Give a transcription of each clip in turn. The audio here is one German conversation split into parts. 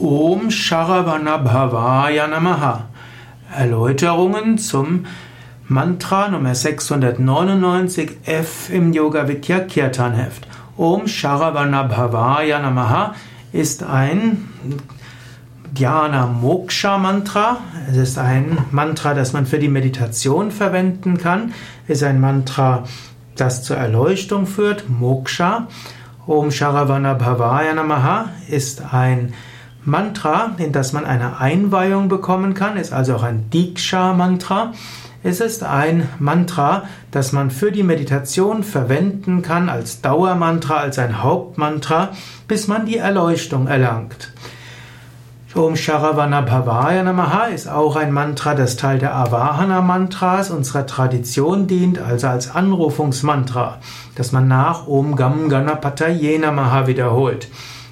Om Sharavanabhavaya Namaha. Erläuterungen zum Mantra Nummer 699f im Yoga Vidya Kirtan Heft. Om Sharavanabhavaya Namaha ist ein Dhyana Moksha Mantra. Es ist ein Mantra, das man für die Meditation verwenden kann. Es ist ein Mantra, das zur Erleuchtung führt, Moksha. Om Sharavanabhavaya Namaha ist ein Mantra, in das man eine Einweihung bekommen kann, ist also auch ein Diksha-Mantra. Es ist ein Mantra, das man für die Meditation verwenden kann als Dauermantra, als ein Hauptmantra, bis man die Erleuchtung erlangt. Om Sharavana Bhavaya Namaha ist auch ein Mantra, das Teil der Avahana Mantras unserer Tradition dient, also als Anrufungsmantra, das man nach Om Gam Ganapataye Namaha wiederholt.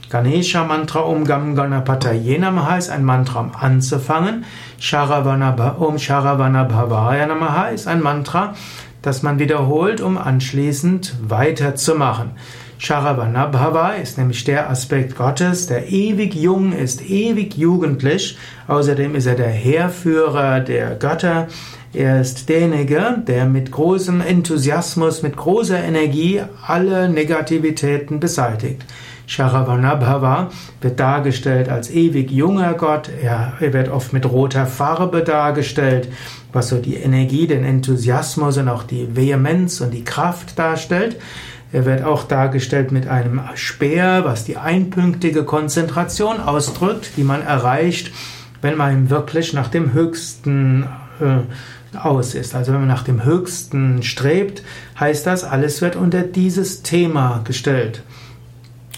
Ganesha Mantra Om Gam Ganapataye Namaha ist ein Mantra, um anzufangen. Sharavana, Om Sharavana Bhavaya Namaha ist ein Mantra, das man wiederholt, um anschließend weiterzumachen. Sharavanabhava ist nämlich der Aspekt Gottes, der ewig jung ist, ewig jugendlich. Außerdem ist er der Heerführer der Götter. Er ist derjenige, der mit großem Enthusiasmus, mit großer Energie alle Negativitäten beseitigt. Sharavanabhava wird dargestellt als ewig junger Gott. Er, wird oft mit roter Farbe dargestellt, was so die Energie, den Enthusiasmus und auch die Vehemenz und die Kraft darstellt. Er wird auch dargestellt mit einem Speer, was die einpünktige Konzentration ausdrückt, die man erreicht, wenn man wirklich nach dem Höchsten äh, aus ist. Also wenn man nach dem Höchsten strebt, heißt das, alles wird unter dieses Thema gestellt.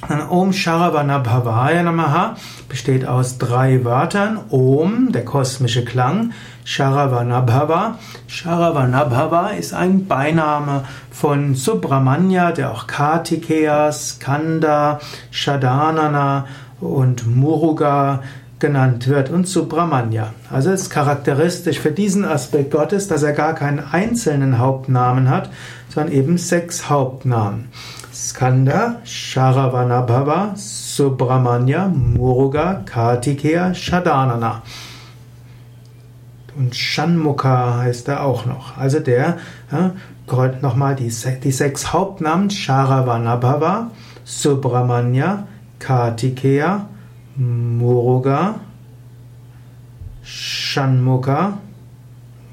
Om Sharavana Bhavaya Namaha besteht aus drei Wörtern. Om, der kosmische Klang. Sharavanabhava. Sharavanabhava ist ein Beiname von Subramanya, der auch Kartikeya, Skanda, Shadanana und Muruga genannt wird und Subramanya. Also ist charakteristisch für diesen Aspekt Gottes, dass er gar keinen einzelnen Hauptnamen hat, sondern eben sechs Hauptnamen. Skanda, Sharavanabhava, Subramanya, Muruga, Kartikeya, Shadanana. Und Shanmukha heißt er auch noch. Also der, ja, nochmal die, die sechs Hauptnamen, Sharavanabhava, Subramanya, Kartikeya, Muruga, Shanmukha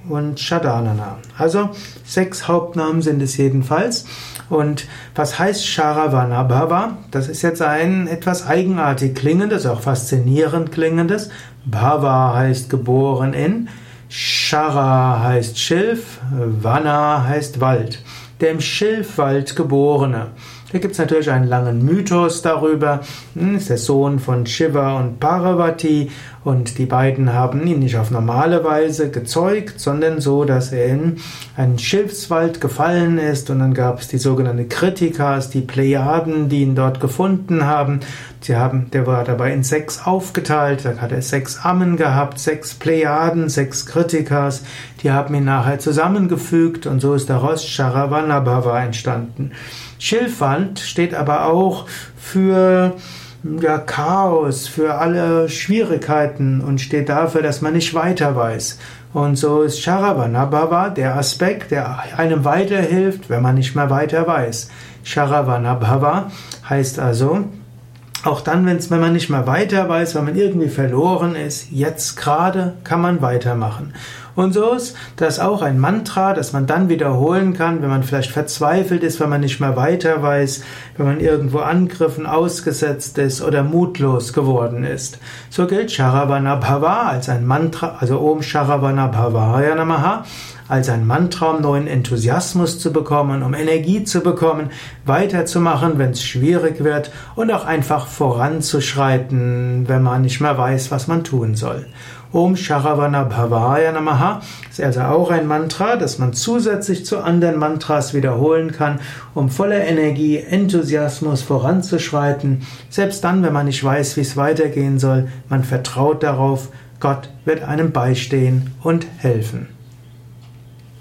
und Shadanana. Also sechs Hauptnamen sind es jedenfalls. Und was heißt Sharavanabhava? Das ist jetzt ein etwas eigenartig klingendes, auch faszinierend klingendes. Bhava heißt geboren in. Shara heißt Schilf, Vana heißt Wald. Der im Schilfwald geborene. Da gibt es natürlich einen langen Mythos darüber. Hm, ist der Sohn von Shiva und Parvati und die beiden haben ihn nicht auf normale Weise gezeugt, sondern so, dass er in einen Schilfswald gefallen ist und dann gab es die sogenannten Kritikas, die Plejaden, die ihn dort gefunden haben. Sie haben, der war dabei in sechs aufgeteilt, da hat er sechs Ammen gehabt, sechs Plejaden, sechs Kritikas, die haben ihn nachher zusammengefügt und so ist daraus Sharavanabhava entstanden. Schilfwand steht aber auch für ja, Chaos, für alle Schwierigkeiten und steht dafür, dass man nicht weiter weiß. Und so ist Sharavanabhava der Aspekt, der einem weiterhilft, wenn man nicht mehr weiter weiß. Sharavanabhava heißt also, auch dann, wenn's, wenn man nicht mehr weiter weiß, wenn man irgendwie verloren ist, jetzt gerade kann man weitermachen. Und so ist das auch ein Mantra, das man dann wiederholen kann, wenn man vielleicht verzweifelt ist, wenn man nicht mehr weiter weiß, wenn man irgendwo Angriffen ausgesetzt ist oder mutlos geworden ist. So gilt Sharavana Bhava als ein Mantra, also Om Sharavana Bhavaya Namaha, als ein Mantra, um neuen Enthusiasmus zu bekommen, um Energie zu bekommen, weiterzumachen, wenn es schwierig wird und auch einfach voranzuschreiten, wenn man nicht mehr weiß, was man tun soll. Om Sharavana Bhavaya Namaha ist also auch ein Mantra, das man zusätzlich zu anderen Mantras wiederholen kann, um voller Energie, Enthusiasmus voranzuschreiten. Selbst dann, wenn man nicht weiß, wie es weitergehen soll, man vertraut darauf, Gott wird einem beistehen und helfen.